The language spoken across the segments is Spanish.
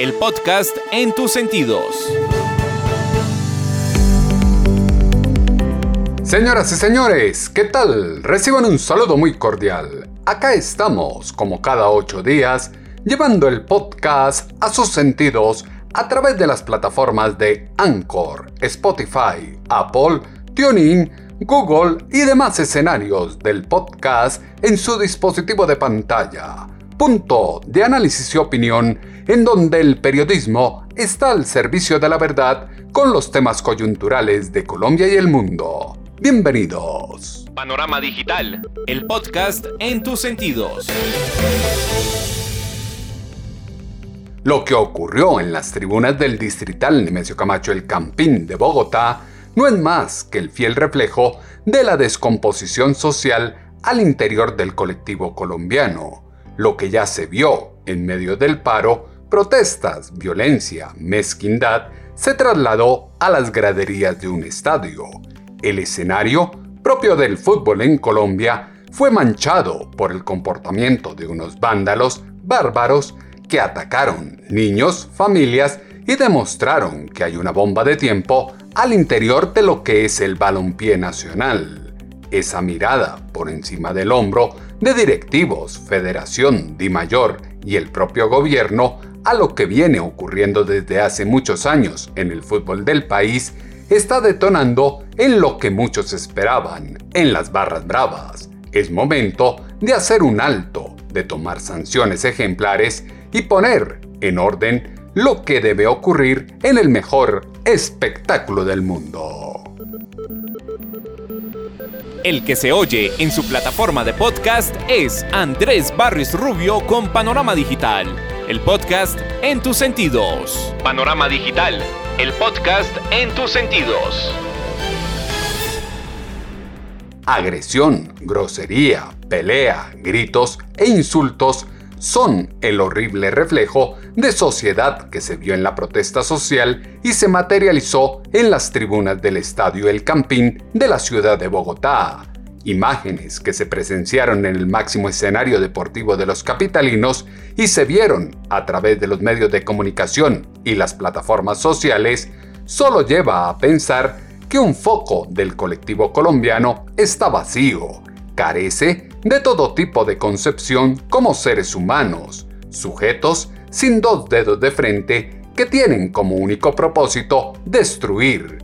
el podcast en tus sentidos. Señoras y señores, ¿qué tal? Reciban un saludo muy cordial. Acá estamos, como cada ocho días, llevando el podcast a sus sentidos a través de las plataformas de Anchor, Spotify, Apple, TuneIn, Google y demás escenarios del podcast en su dispositivo de pantalla. Punto de análisis y opinión en donde el periodismo está al servicio de la verdad con los temas coyunturales de Colombia y el mundo. Bienvenidos. Panorama Digital, el podcast en tus sentidos. Lo que ocurrió en las tribunas del distrital Nemesio Camacho El Campín de Bogotá no es más que el fiel reflejo de la descomposición social al interior del colectivo colombiano, lo que ya se vio en medio del paro protestas, violencia, mezquindad, se trasladó a las graderías de un estadio. El escenario, propio del fútbol en Colombia, fue manchado por el comportamiento de unos vándalos bárbaros que atacaron niños, familias y demostraron que hay una bomba de tiempo al interior de lo que es el balompié nacional. Esa mirada por encima del hombro de directivos, Federación, Di Mayor y el propio gobierno a lo que viene ocurriendo desde hace muchos años en el fútbol del país, está detonando en lo que muchos esperaban, en las barras bravas. Es momento de hacer un alto, de tomar sanciones ejemplares y poner en orden lo que debe ocurrir en el mejor espectáculo del mundo. El que se oye en su plataforma de podcast es Andrés Barris Rubio con Panorama Digital el podcast en tus sentidos. Panorama Digital, el podcast en tus sentidos. Agresión, grosería, pelea, gritos e insultos son el horrible reflejo de sociedad que se vio en la protesta social y se materializó en las tribunas del Estadio El Campín de la ciudad de Bogotá, imágenes que se presenciaron en el máximo escenario deportivo de los capitalinos y se vieron a través de los medios de comunicación y las plataformas sociales, solo lleva a pensar que un foco del colectivo colombiano está vacío, carece de todo tipo de concepción como seres humanos, sujetos sin dos dedos de frente que tienen como único propósito destruir,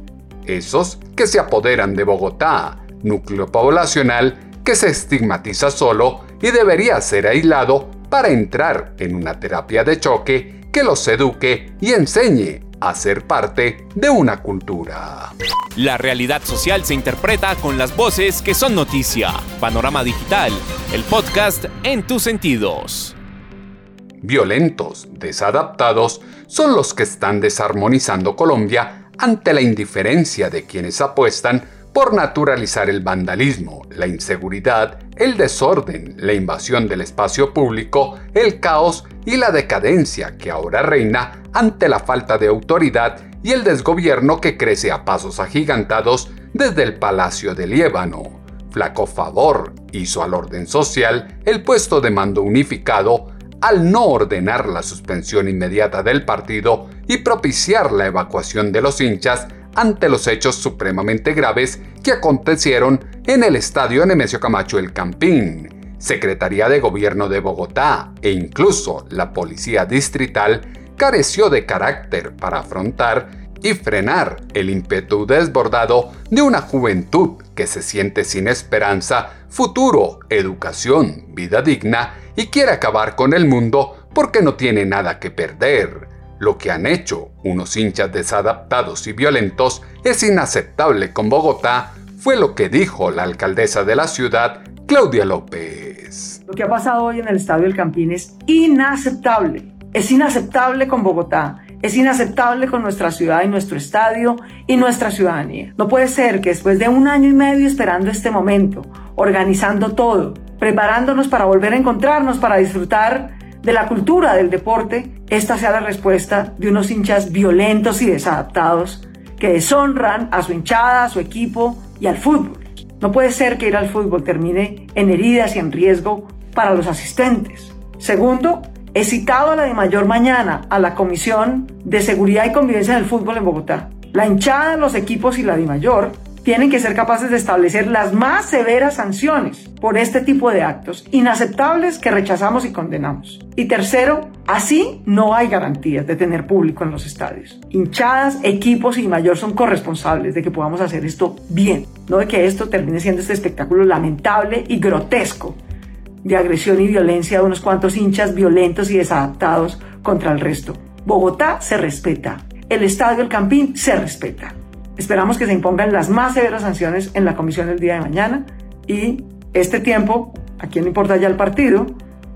esos que se apoderan de Bogotá, núcleo poblacional que se estigmatiza solo y debería ser aislado para entrar en una terapia de choque que los eduque y enseñe a ser parte de una cultura. La realidad social se interpreta con las voces que son noticia. Panorama Digital, el podcast en tus sentidos. Violentos, desadaptados, son los que están desarmonizando Colombia ante la indiferencia de quienes apuestan por naturalizar el vandalismo, la inseguridad, el desorden, la invasión del espacio público, el caos y la decadencia que ahora reina ante la falta de autoridad y el desgobierno que crece a pasos agigantados desde el Palacio de Liébano. Flaco favor hizo al orden social el puesto de mando unificado al no ordenar la suspensión inmediata del partido y propiciar la evacuación de los hinchas ante los hechos supremamente graves que acontecieron en el estadio Nemesio Camacho El Campín. Secretaría de Gobierno de Bogotá e incluso la Policía Distrital careció de carácter para afrontar y frenar el ímpetu desbordado de una juventud que se siente sin esperanza, futuro, educación, vida digna y quiere acabar con el mundo porque no tiene nada que perder. Lo que han hecho unos hinchas desadaptados y violentos es inaceptable con Bogotá, fue lo que dijo la alcaldesa de la ciudad, Claudia López. Lo que ha pasado hoy en el Estadio del Campín es inaceptable. Es inaceptable con Bogotá. es inaceptable con nuestra ciudad y nuestro estadio y nuestra ciudadanía. No puede ser que después de un año y medio esperando este momento, organizando todo, preparándonos para volver a encontrarnos, para disfrutar de la cultura del deporte, esta sea la respuesta de unos hinchas violentos y desadaptados que deshonran a su hinchada, a su equipo y al fútbol. No puede ser que ir al fútbol termine en heridas y en riesgo para los asistentes. Segundo, he citado a la de mayor mañana a la Comisión de Seguridad y Convivencia del Fútbol en Bogotá. La hinchada, los equipos y la de mayor tienen que ser capaces de establecer las más severas sanciones por este tipo de actos inaceptables que rechazamos y condenamos. Y tercero, así no hay garantías de tener público en los estadios. Hinchadas, equipos y mayor son corresponsables de que podamos hacer esto bien, no de que esto termine siendo este espectáculo lamentable y grotesco de agresión y violencia de unos cuantos hinchas violentos y desadaptados contra el resto. Bogotá se respeta. El estadio El Campín se respeta. Esperamos que se impongan las más severas sanciones en la comisión el día de mañana y este tiempo, a quién le importa ya el partido,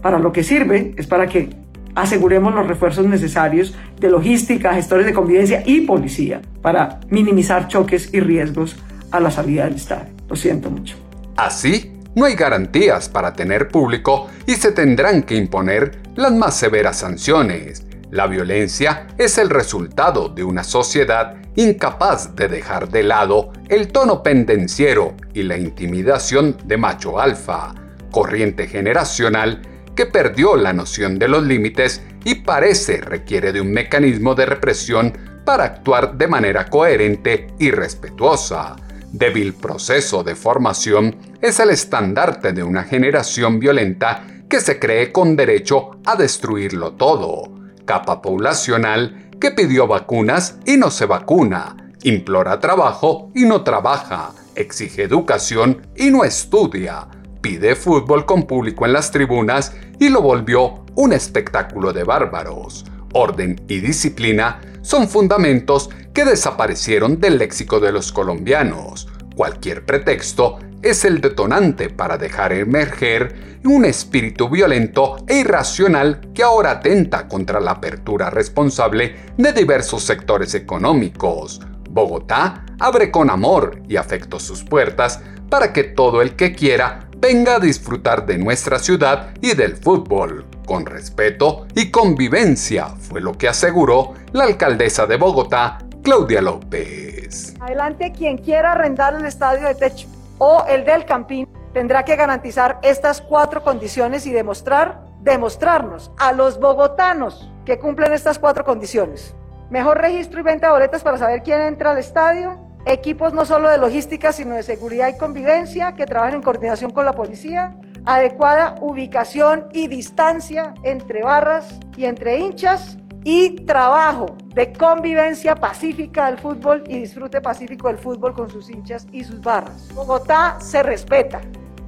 para lo que sirve es para que aseguremos los refuerzos necesarios de logística, gestores de convivencia y policía para minimizar choques y riesgos a la salida del estadio. Lo siento mucho. Así, no hay garantías para tener público y se tendrán que imponer las más severas sanciones. La violencia es el resultado de una sociedad incapaz de dejar de lado el tono pendenciero y la intimidación de macho alfa, corriente generacional que perdió la noción de los límites y parece requiere de un mecanismo de represión para actuar de manera coherente y respetuosa. Débil proceso de formación es el estandarte de una generación violenta que se cree con derecho a destruirlo todo. Capa poblacional que pidió vacunas y no se vacuna, implora trabajo y no trabaja, exige educación y no estudia, pide fútbol con público en las tribunas y lo volvió un espectáculo de bárbaros. Orden y disciplina son fundamentos que desaparecieron del léxico de los colombianos. Cualquier pretexto es el detonante para dejar emerger un espíritu violento e irracional que ahora atenta contra la apertura responsable de diversos sectores económicos. Bogotá abre con amor y afecto sus puertas para que todo el que quiera venga a disfrutar de nuestra ciudad y del fútbol, con respeto y convivencia, fue lo que aseguró la alcaldesa de Bogotá, Claudia López. Adelante quien quiera arrendar el estadio de techo o el del Campín tendrá que garantizar estas cuatro condiciones y demostrar, demostrarnos a los bogotanos que cumplen estas cuatro condiciones. Mejor registro y venta de boletas para saber quién entra al estadio, equipos no solo de logística, sino de seguridad y convivencia que trabajen en coordinación con la policía, adecuada ubicación y distancia entre barras y entre hinchas, y trabajo de convivencia pacífica del fútbol y disfrute pacífico del fútbol con sus hinchas y sus barras. Bogotá se respeta.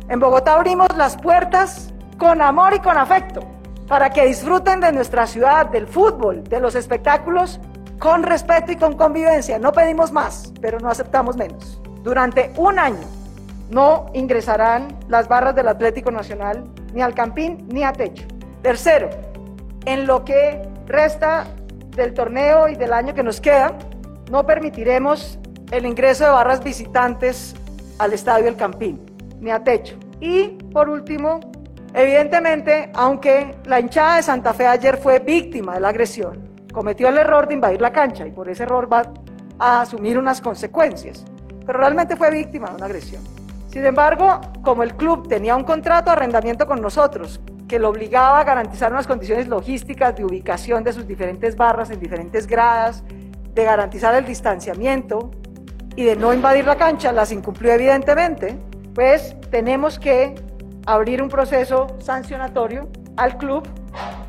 En Bogotá abrimos las puertas con amor y con afecto para que disfruten de nuestra ciudad, del fútbol, de los espectáculos, con respeto y con convivencia. No pedimos más, pero no aceptamos menos. Durante un año no ingresarán las barras del Atlético Nacional ni al Campín ni a Techo. Tercero, en lo que resta del torneo y del año que nos queda, no permitiremos el ingreso de barras visitantes al Estadio El Campín, ni a techo. Y por último, evidentemente, aunque la hinchada de Santa Fe ayer fue víctima de la agresión, cometió el error de invadir la cancha y por ese error va a asumir unas consecuencias, pero realmente fue víctima de una agresión. Sin embargo, como el club tenía un contrato de arrendamiento con nosotros, que lo obligaba a garantizar unas condiciones logísticas de ubicación de sus diferentes barras en diferentes gradas, de garantizar el distanciamiento y de no invadir la cancha, las incumplió evidentemente, pues tenemos que abrir un proceso sancionatorio al club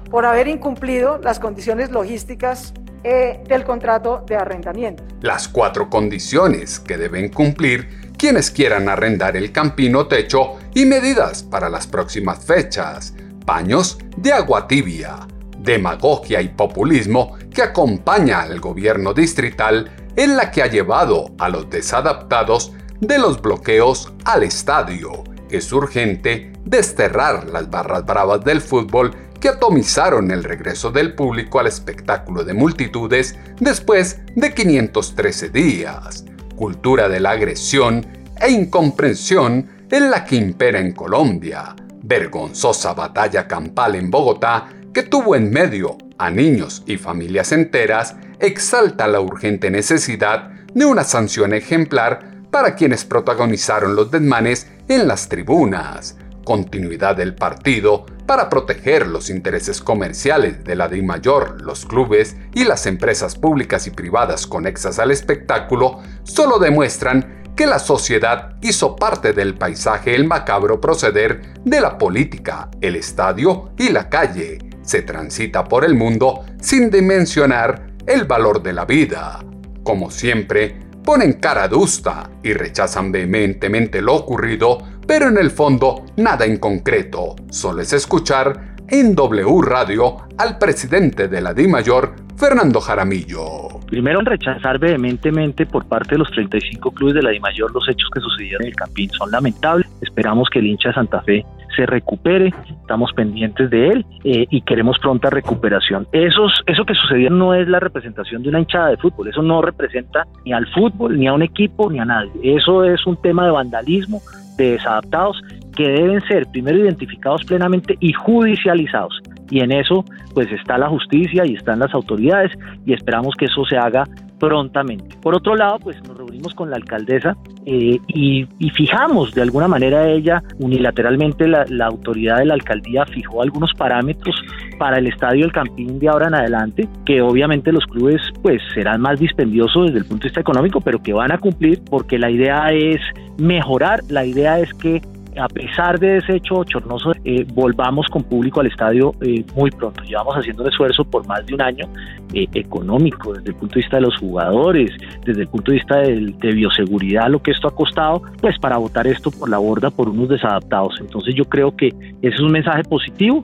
por haber incumplido las condiciones logísticas eh, del contrato de arrendamiento. Las cuatro condiciones que deben cumplir quienes quieran arrendar el campino techo y medidas para las próximas fechas paños de agua tibia, demagogia y populismo que acompaña al gobierno distrital en la que ha llevado a los desadaptados de los bloqueos al estadio. Es urgente desterrar las barras bravas del fútbol que atomizaron el regreso del público al espectáculo de multitudes después de 513 días. Cultura de la agresión e incomprensión en la que impera en Colombia. Vergonzosa batalla campal en Bogotá que tuvo en medio a niños y familias enteras exalta la urgente necesidad de una sanción ejemplar para quienes protagonizaron los desmanes en las tribunas, continuidad del partido para proteger los intereses comerciales de la mayor, los clubes y las empresas públicas y privadas conexas al espectáculo, solo demuestran que la sociedad hizo parte del paisaje el macabro proceder de la política, el estadio y la calle. Se transita por el mundo sin dimensionar el valor de la vida. Como siempre, ponen cara adusta y rechazan vehementemente lo ocurrido, pero en el fondo nada en concreto. Solo es escuchar en W Radio al presidente de la DIMAYOR, Fernando Jaramillo. Primero, rechazar vehementemente por parte de los 35 clubes de la DIMAYOR los hechos que sucedieron en el Campín. Son lamentables. Esperamos que el hincha de Santa Fe se recupere, estamos pendientes de él eh, y queremos pronta recuperación. Eso que sucedió no es la representación de una hinchada de fútbol, eso no representa ni al fútbol, ni a un equipo, ni a nadie. Eso es un tema de vandalismo, de desadaptados que deben ser primero identificados plenamente y judicializados. Y en eso pues está la justicia y están las autoridades y esperamos que eso se haga prontamente. Por otro lado, pues nos reunimos con la alcaldesa eh, y, fijamos de alguna manera ella unilateralmente la, autoridad de la alcaldía fijó algunos parámetros para el estadio del Campín de ahora en adelante, que obviamente los clubes pues serán más dispendiosos desde el punto de vista económico, pero que van a cumplir porque la idea es mejorar, la idea es que a pesar de ese hecho bochornoso, eh, volvamos con público al estadio eh, muy pronto. Llevamos haciendo un esfuerzo por más de un año eh, económico, desde el punto de vista de los jugadores, desde el punto de vista de, de bioseguridad, lo que esto ha costado, pues para votar esto por la borda por unos desadaptados. Entonces yo creo que ese es un mensaje positivo.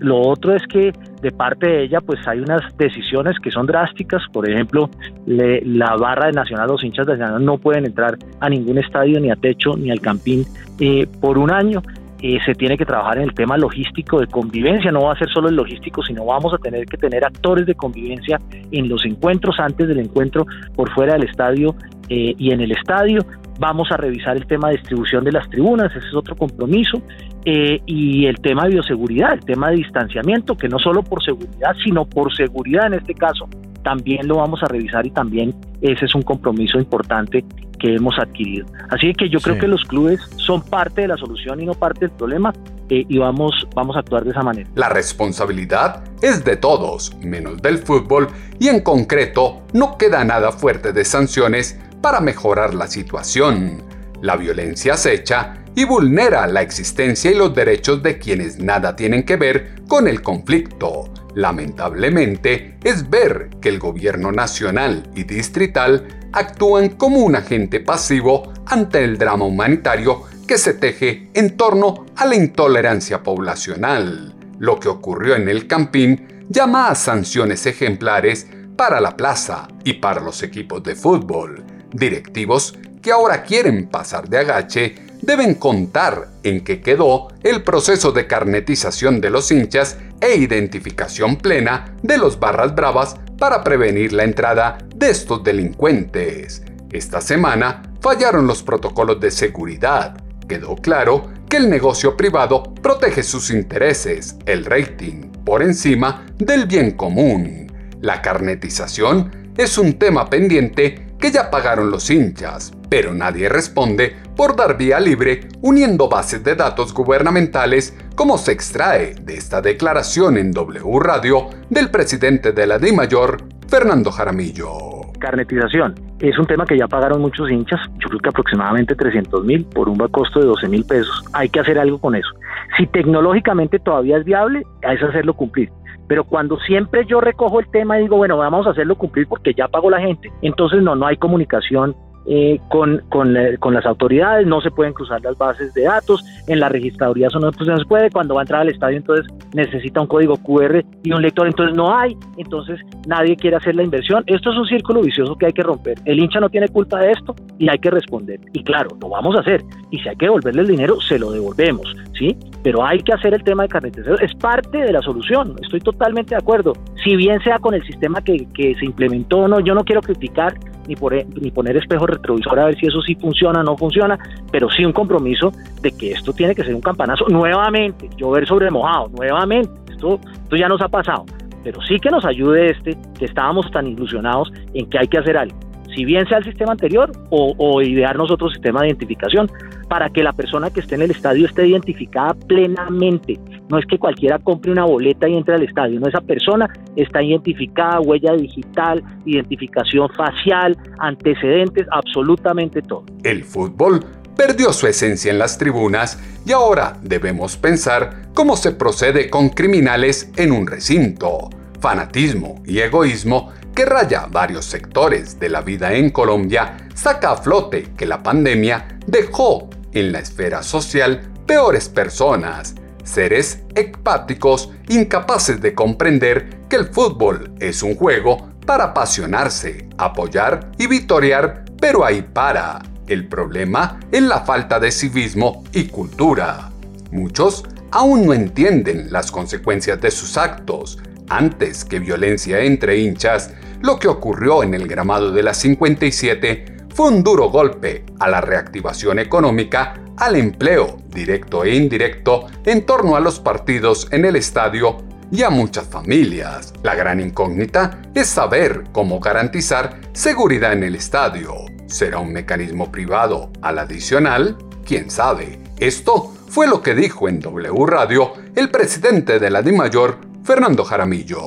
lo otro es que de parte de ella, pues hay unas decisiones que son drásticas. Por ejemplo, la barra de Nacional, los hinchas de Nacional no pueden entrar a ningún estadio, ni a techo, ni al campín eh, por un año. Eh, se tiene que trabajar en el tema logístico de convivencia, no va a ser solo el logístico, sino vamos a tener que tener actores de convivencia en los encuentros, antes del encuentro, por fuera del estadio eh, y en el estadio. Vamos a revisar el tema de distribución de las tribunas, ese es otro compromiso. Eh, y el tema de bioseguridad, el tema de distanciamiento, que no solo por seguridad, sino por seguridad en este caso, también lo vamos a revisar y también ese es un compromiso importante que hemos adquirido. Así que yo creo que los clubes son parte de la solución y no parte del problema eh, y vamos, vamos a actuar de esa manera. La responsabilidad es de todos, menos del fútbol, y en concreto no queda nada fuerte de sanciones para mejorar la situación. La violencia acecha y vulnera la existencia y los derechos de quienes nada tienen que ver con el conflicto. Lamentablemente, es ver que el gobierno nacional y distrital actúan como un agente pasivo ante el drama humanitario que se teje en torno a la intolerancia poblacional. Lo que ocurrió en el Campín llama a sanciones ejemplares para la plaza y para los equipos de fútbol. Directivos que ahora quieren pasar de agache deben contar en qué quedó el proceso de carnetización de los hinchas e identificación plena de los barras bravas para prevenir la entrada de estos delincuentes. Esta semana fallaron los protocolos de seguridad. Quedó claro que el negocio privado protege sus intereses, el rating, por encima del bien común. La carnetización es un tema pendiente que ya pagaron los hinchas, pero nadie responde por dar vía libre uniendo bases de datos gubernamentales como se extrae de esta declaración en W Radio del presidente de la DIMAYOR, Fernando Jaramillo. Carnetización. Es un tema que ya pagaron muchos hinchas, yo creo que aproximadamente 300 mil por un costo de 12 mil pesos. Hay que hacer algo con eso. Si tecnológicamente todavía es viable, es hacerlo cumplir. Pero cuando siempre yo recojo el tema y digo, bueno, vamos a hacerlo cumplir porque ya pagó la gente, entonces no, no hay comunicación eh, con, con, eh, con, las autoridades, no se pueden cruzar las bases de datos, en la registraduría eso no, pues no se puede, cuando va a entrar al estadio entonces necesita un código QR y un lector, entonces no hay, entonces nadie quiere hacer la inversión, esto es un círculo vicioso que hay que romper, el hincha no tiene culpa de esto y hay que responder, y claro, lo vamos a hacer, y si hay que devolverle el dinero, se lo devolvemos, ¿sí? Pero hay que hacer el tema de carnet cero. Es parte de la solución, estoy totalmente de acuerdo. Si bien sea con el sistema que, se implementó o no, yo no quiero criticar ni, por, ni poner espejo retrovisor a ver si eso sí funciona o no funciona, pero sí un compromiso de que esto tiene que ser un campanazo nuevamente, llover sobre mojado, nuevamente. Esto, ya nos ha pasado, pero sí que nos ayude este, que estábamos tan ilusionados en que hay que hacer algo si bien sea el sistema anterior o, o, idearnos otro sistema de identificación para que la persona que esté en el estadio esté identificada plenamente. No es que cualquiera compre una boleta y entre al estadio, no, esa persona está identificada, huella digital, identificación facial, antecedentes, absolutamente todo. El fútbol perdió su esencia en las tribunas y ahora debemos pensar cómo se procede con criminales en un recinto. Fanatismo y egoísmo que raya varios sectores de la vida en Colombia, saca a flote que la pandemia dejó en la esfera social peores personas, seres ecpáticos incapaces de comprender que el fútbol es un juego para apasionarse, apoyar y victoriar, pero ahí para. El problema es la falta de civismo y cultura. Muchos aún no entienden las consecuencias de sus actos, antes que violencia entre hinchas, lo que ocurrió en el gramado de la 57 fue un duro golpe a la reactivación económica, al empleo directo e indirecto en torno a los partidos en el estadio y a muchas familias. La gran incógnita es saber cómo garantizar seguridad en el estadio. ¿Será un mecanismo privado al adicional? ¿Quién sabe? Esto fue lo que dijo en W Radio el presidente de la DIMAYOR, Fernando Jaramillo.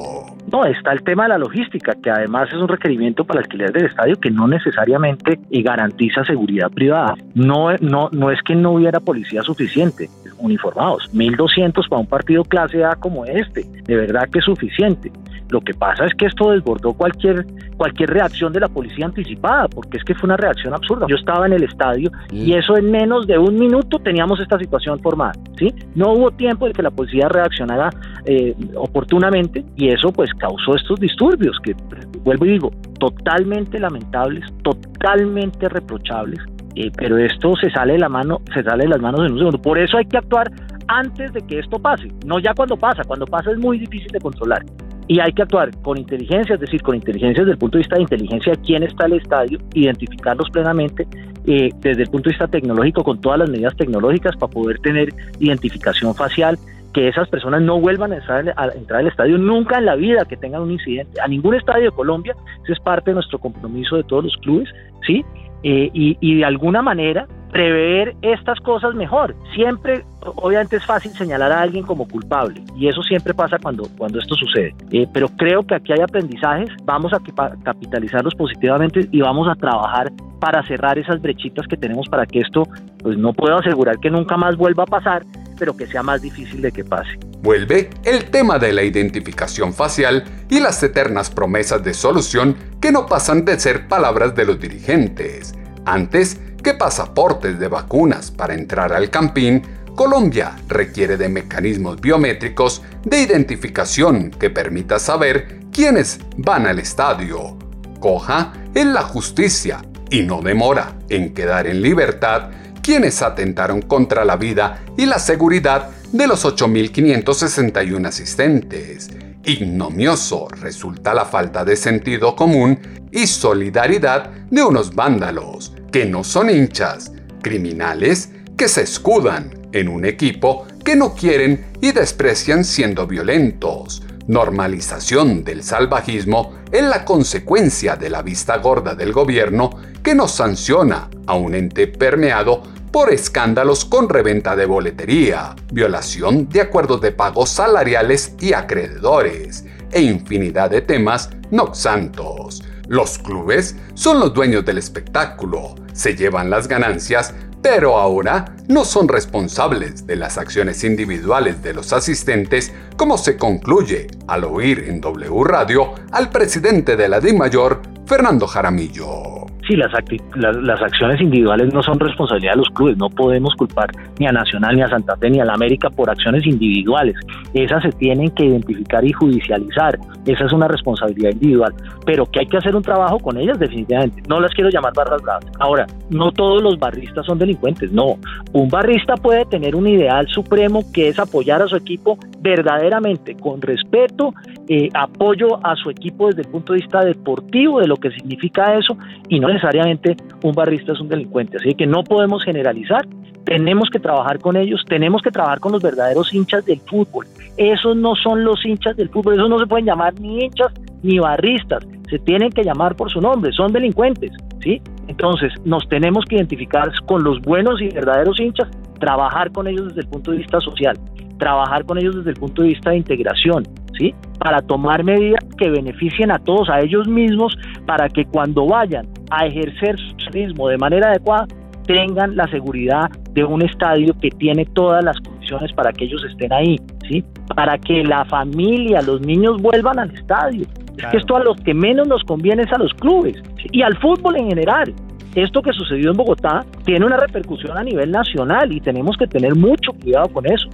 No, está el tema de la logística, que además es un requerimiento para alquiler del estadio que no necesariamente garantiza seguridad privada. No, no, no es que no hubiera policía suficiente, uniformados. 1.200 para un partido clase A como este, de verdad que es suficiente. Lo que pasa es que esto desbordó cualquier, cualquier reacción de la policía anticipada, porque es que fue una reacción absurda. Yo estaba en el estadio y eso en menos de un minuto teníamos esta situación formada. ¿sí? No hubo tiempo de que la policía reaccionara eh, oportunamente y eso pues causó estos disturbios que, vuelvo y digo, totalmente lamentables, totalmente reprochables eh, pero esto se sale de la mano, se sale de las manos en un segundo. Por eso hay que actuar antes de que esto pase, no ya cuando pasa. Cuando pasa es muy difícil de controlar. Y hay que actuar con inteligencia, es decir, con inteligencia desde el punto de vista de inteligencia quién está el estadio, identificarlos plenamente eh, desde el punto de vista tecnológico, con todas las medidas tecnológicas para poder tener identificación facial, que esas personas no vuelvan a entrar, a entrar, al estadio nunca en la vida que tengan un incidente. A ningún estadio de Colombia, eso es parte de nuestro compromiso de todos los clubes, ¿sí? Eh, y, de alguna manera prever estas cosas mejor. Siempre, obviamente es fácil señalar a alguien como culpable y eso siempre pasa cuando, cuando esto sucede. Eh, pero creo que aquí hay aprendizajes, vamos a capitalizarlos positivamente y vamos a trabajar para cerrar esas brechitas que tenemos para que esto, pues no puedo asegurar que nunca más vuelva a pasar, pero que sea más difícil de que pase. Vuelve el tema de la identificación facial y las eternas promesas de solución que no pasan de ser palabras de los dirigentes. Antes que pasaportes de vacunas para entrar al campín, Colombia requiere de mecanismos biométricos de identificación que permita saber quiénes van al estadio. Coja en la justicia y no demora en quedar en libertad quienes atentaron contra la vida y la seguridad de los 8.561 asistentes. Ignomioso resulta la falta de sentido común y solidaridad de unos vándalos, que no son hinchas, criminales que se escudan en un equipo que no quieren y desprecian siendo violentos. Normalización del salvajismo es la consecuencia de la vista gorda del gobierno que nos sanciona a un ente permeado por escándalos con reventa de boletería, violación de acuerdos de pagos salariales y acreedores, e infinidad de temas no santos. Los clubes son los dueños del espectáculo, se llevan las ganancias, pero ahora no son responsables de las acciones individuales de los asistentes, como se concluye al oír en W Radio al presidente de la DIMAYOR, Fernando Jaramillo. Sí, las, las, acciones individuales no son responsabilidad de los clubes, no podemos culpar ni a Nacional, ni a Santa Fe, ni a la América por acciones individuales. Esas se tienen que identificar y judicializar, esa es una responsabilidad individual, pero que hay que hacer un trabajo con ellas definitivamente. No las quiero llamar barras bravas. Ahora, no todos los barristas son delincuentes, no. Un barrista puede tener un ideal supremo que es apoyar a su equipo verdaderamente, con respeto, eh, apoyo a su equipo desde el punto de vista deportivo, de lo que significa eso, y no necesariamente un barrista es un delincuente. Así que no podemos generalizar, tenemos que trabajar con ellos, tenemos que trabajar con los verdaderos hinchas del fútbol. Esos no son los hinchas del fútbol, esos no se pueden llamar ni hinchas ni barristas, se tienen que llamar por su nombre, son delincuentes, ¿sí? Entonces, nos tenemos que identificar con los buenos y verdaderos hinchas, trabajar con ellos desde el punto de vista social, trabajar con ellos desde el punto de vista de integración, ¿sí? Para tomar medidas que beneficien a todos, a ellos mismos, para que cuando vayan a ejercer su turismo de manera adecuada, tengan la seguridad de un estadio que tiene todas las condiciones para que ellos estén ahí, ¿sí? Para que la familia, los niños vuelvan al estadio. Es que esto a los que menos nos conviene es a los clubes y al fútbol en general esto que sucedió en Bogotá tiene una repercusión a nivel nacional y tenemos que tener mucho cuidado con eso.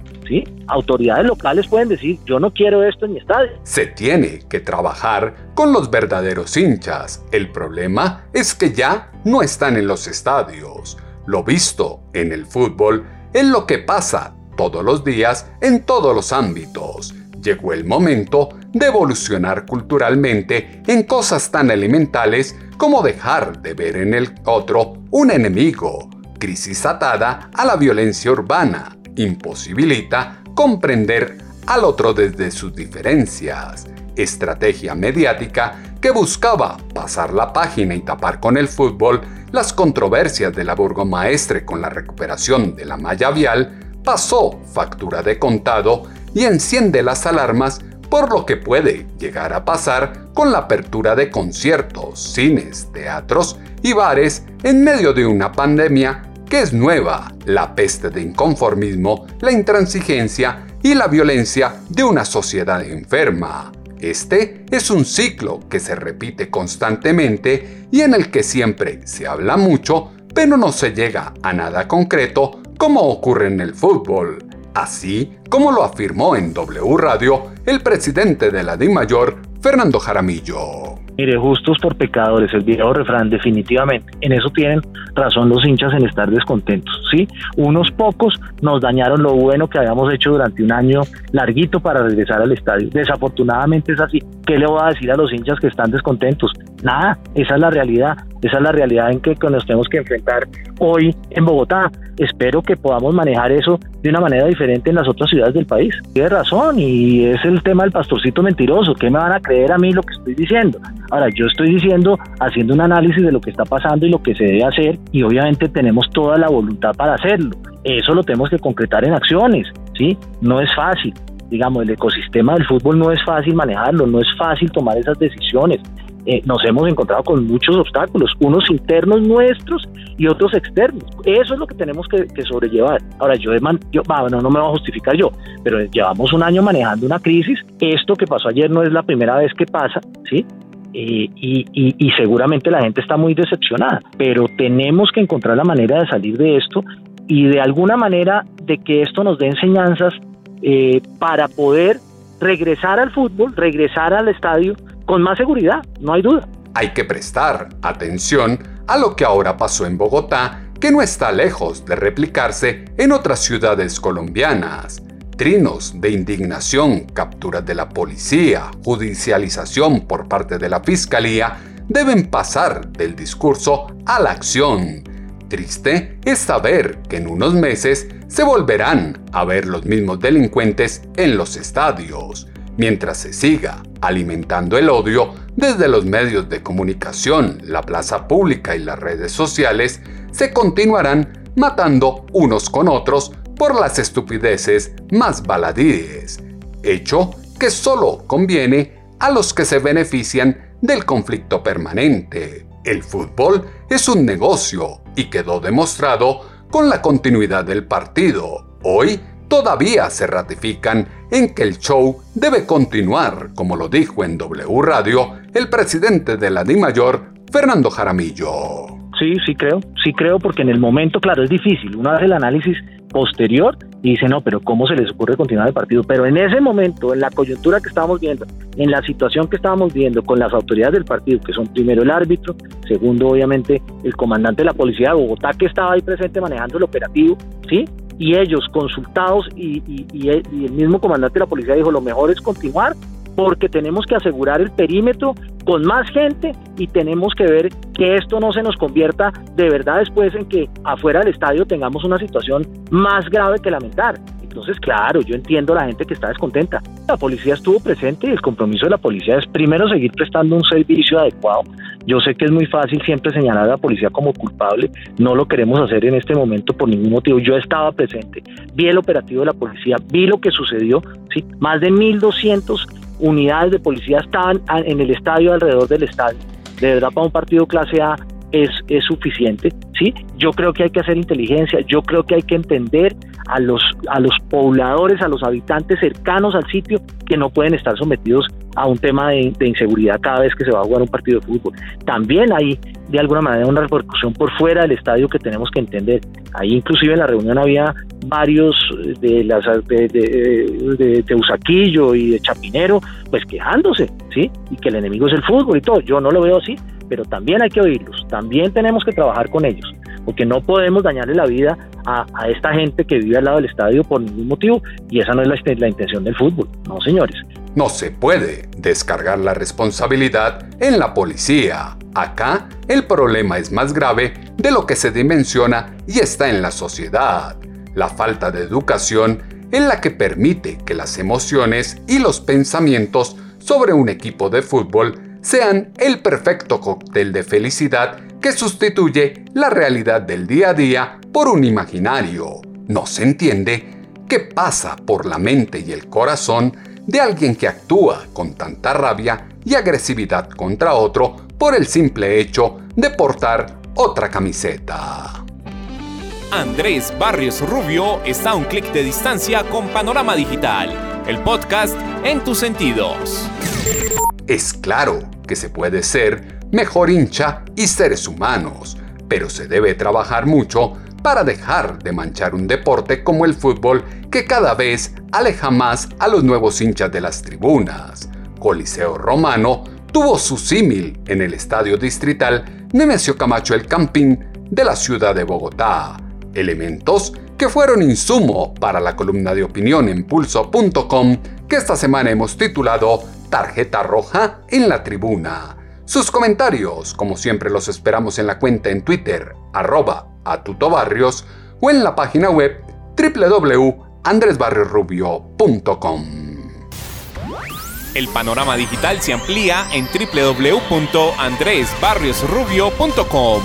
Autoridades locales pueden decir, yo no quiero esto en mi estadio. Se tiene que trabajar con los verdaderos hinchas. El problema es que ya no están en los estadios. Lo visto en el fútbol es lo que pasa todos los días en todos los ámbitos. Llegó el momento de evolucionar culturalmente en cosas tan elementales como dejar de ver en el otro un enemigo. Crisis atada a la violencia urbana imposibilita comprender al otro desde sus diferencias. Estrategia mediática que buscaba pasar la página y tapar con el fútbol las controversias de la burgomaestre con la recuperación de la malla vial, pasó factura de contado y enciende las alarmas por lo que puede llegar a pasar con la apertura de conciertos, cines, teatros y bares en medio de una pandemia que es nueva, la peste de inconformismo, la intransigencia y la violencia de una sociedad enferma. Este es un ciclo que se repite constantemente y en el que siempre se habla mucho, pero no se llega a nada concreto como ocurre en el fútbol así como lo afirmó en W Radio el presidente de la DIMAYOR, Fernando Jaramillo. Mire, justos por pecadores, el viejo refrán, definitivamente. En eso tienen razón los hinchas en estar descontentos, ¿sí? Unos pocos nos dañaron lo bueno que habíamos hecho durante un año larguito para regresar al estadio. Desafortunadamente es así. ¿Qué le voy a decir a los hinchas que están descontentos? Nada, esa es la realidad. Esa es la realidad en que nos tenemos que enfrentar hoy en Bogotá. Espero que podamos manejar eso de una manera diferente en las otras ciudades del país. Tiene razón y es el tema del pastorcito mentiroso. ¿Qué me van a creer a mí lo que estoy diciendo? Ahora, yo estoy diciendo, haciendo un análisis de lo que está pasando y lo que se debe hacer y obviamente tenemos toda la voluntad para hacerlo. Eso lo tenemos que concretar en acciones, ¿sí? No es fácil digamos, el ecosistema del fútbol no es fácil manejarlo, no es fácil tomar esas decisiones. Eh, nos hemos encontrado con muchos obstáculos, unos internos nuestros y otros externos. Eso es lo que tenemos que, sobrellevar. Ahora, yo, yo bueno, no me voy a justificar yo, pero llevamos un año manejando una crisis. Esto que pasó ayer no es la primera vez que pasa, ¿sí? Eh, y, y, seguramente la gente está muy decepcionada, pero tenemos que encontrar la manera de salir de esto y de alguna manera de que esto nos dé enseñanzas eh, para poder regresar al fútbol, regresar al estadio con más seguridad, no hay duda. Hay que prestar atención a lo que ahora pasó en Bogotá, que no está lejos de replicarse en otras ciudades colombianas. Trinos de indignación, capturas de la policía, judicialización por parte de la fiscalía deben pasar del discurso a la acción. Triste es saber que en unos meses se volverán a ver los mismos delincuentes en los estadios, mientras se siga alimentando el odio desde los medios de comunicación, la plaza pública y las redes sociales, se continuarán matando unos con otros por las estupideces más baladíes, hecho que solo conviene a los que se benefician del conflicto permanente. El fútbol es un negocio y quedó demostrado con la continuidad del partido. Hoy todavía se ratifican en que el show debe continuar, como lo dijo en W Radio el presidente de la DIMAYOR, Fernando Jaramillo. Sí, sí creo, sí creo porque en el momento, claro, es difícil. Uno hace el análisis posterior y dice, no, pero ¿cómo se les ocurre continuar el partido? Pero en ese momento, en la coyuntura que estábamos viendo, en la situación que estábamos viendo con las autoridades del partido, que son primero el árbitro, segundo obviamente el comandante de la policía de Bogotá que estaba ahí presente manejando el operativo, ¿sí? Y ellos consultados y, y el mismo comandante de la policía dijo, lo mejor es continuar porque tenemos que asegurar el perímetro con más gente y tenemos que ver que esto no se nos convierta de verdad después en que afuera del estadio tengamos una situación más grave que lamentar. Entonces, claro, yo entiendo a la gente que está descontenta. La policía estuvo presente y el compromiso de la policía es primero seguir prestando un servicio adecuado. Yo sé que es muy fácil siempre señalar a la policía como culpable, no lo queremos hacer en este momento por ningún motivo. Yo estaba presente, vi el operativo de la policía, vi lo que sucedió, ¿sí? más de 1.200 unidades de policía estaban en el estadio, alrededor del estadio. De verdad, para un partido clase A es, es suficiente, Yo creo que hay que hacer inteligencia, yo creo que hay que entender a los, a los pobladores, a los habitantes cercanos al sitio que no pueden estar sometidos a un tema de, inseguridad cada vez que se va a jugar un partido de fútbol. También hay de alguna manera una repercusión por fuera del estadio que tenemos que entender. Ahí inclusive en la reunión había varios de las de, de, Teusaquillo y de Chapinero, pues quejándose, ¿sí? Y que el enemigo es el fútbol y todo. Yo no lo veo así, pero también hay que oírlos, también tenemos que trabajar con ellos, porque no podemos dañarle la vida a, esta gente que vive al lado del estadio por ningún motivo, y esa no es la, la intención del fútbol, no señores. No se puede descargar la responsabilidad en la policía. Acá el problema es más grave de lo que se dimensiona y está en la sociedad la falta de educación en la que permite que las emociones y los pensamientos sobre un equipo de fútbol sean el perfecto cóctel de felicidad que sustituye la realidad del día a día por un imaginario. No se entiende qué pasa por la mente y el corazón de alguien que actúa con tanta rabia y agresividad contra otro por el simple hecho de portar otra camiseta. Andrés Barrios Rubio está a un clic de distancia con Panorama Digital, el podcast en tus sentidos. Es claro que se puede ser mejor hincha y seres humanos, pero se debe trabajar mucho para dejar de manchar un deporte como el fútbol que cada vez aleja más a los nuevos hinchas de las tribunas. Coliseo Romano tuvo su símil en el estadio distrital Nemesio Camacho El Campín de la ciudad de Bogotá, elementos que fueron insumo para la columna de opinión en pulso.com que esta semana hemos titulado Tarjeta Roja en la Tribuna. Sus comentarios, como siempre, los esperamos en la cuenta en Twitter, arroba atutobarrios, o en la página web www.andresbarriosrubio.com. El panorama digital se amplía en www.andresbarriosrubio.com.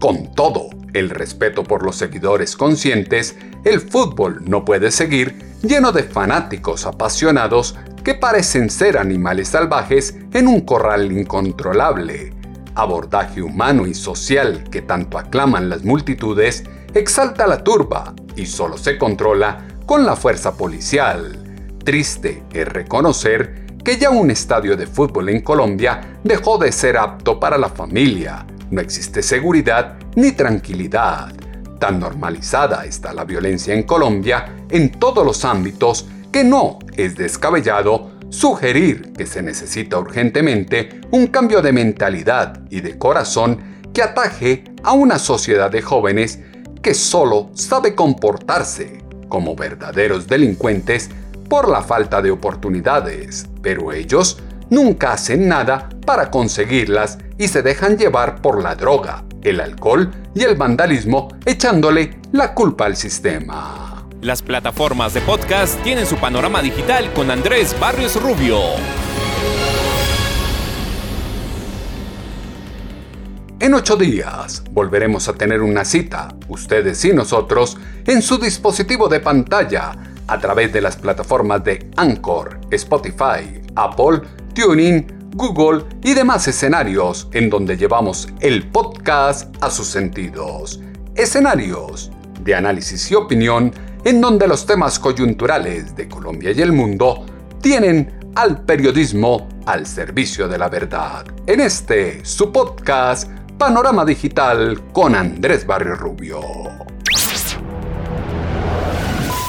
Con todo el respeto por los seguidores conscientes, el fútbol no puede seguir lleno de fanáticos apasionados que parecen ser animales salvajes en un corral incontrolable. Abordaje humano y social que tanto aclaman las multitudes exalta la turba y solo se controla con la fuerza policial. Triste es reconocer que ya un estadio de fútbol en Colombia dejó de ser apto para la familia, no existe seguridad ni tranquilidad. Tan normalizada está la violencia en Colombia en todos los ámbitos que no es descabellado sugerir que se necesita urgentemente un cambio de mentalidad y de corazón que ataje a una sociedad de jóvenes que solo sabe comportarse como verdaderos delincuentes por la falta de oportunidades, pero ellos nunca hacen nada para conseguirlas y se dejan llevar por la droga, el alcohol y el vandalismo echándole la culpa al sistema. Las plataformas de podcast tienen su panorama digital con Andrés Barrios Rubio. En ocho días volveremos a tener una cita, ustedes y nosotros, en su dispositivo de pantalla a través de las plataformas de Anchor, Spotify, Apple, TuneIn, Google y demás escenarios en donde llevamos el podcast a sus sentidos. Escenarios de análisis y opinión en donde los temas coyunturales de Colombia y el mundo tienen al periodismo al servicio de la verdad. En este, su podcast, Panorama Digital con Andrés Barrio Rubio.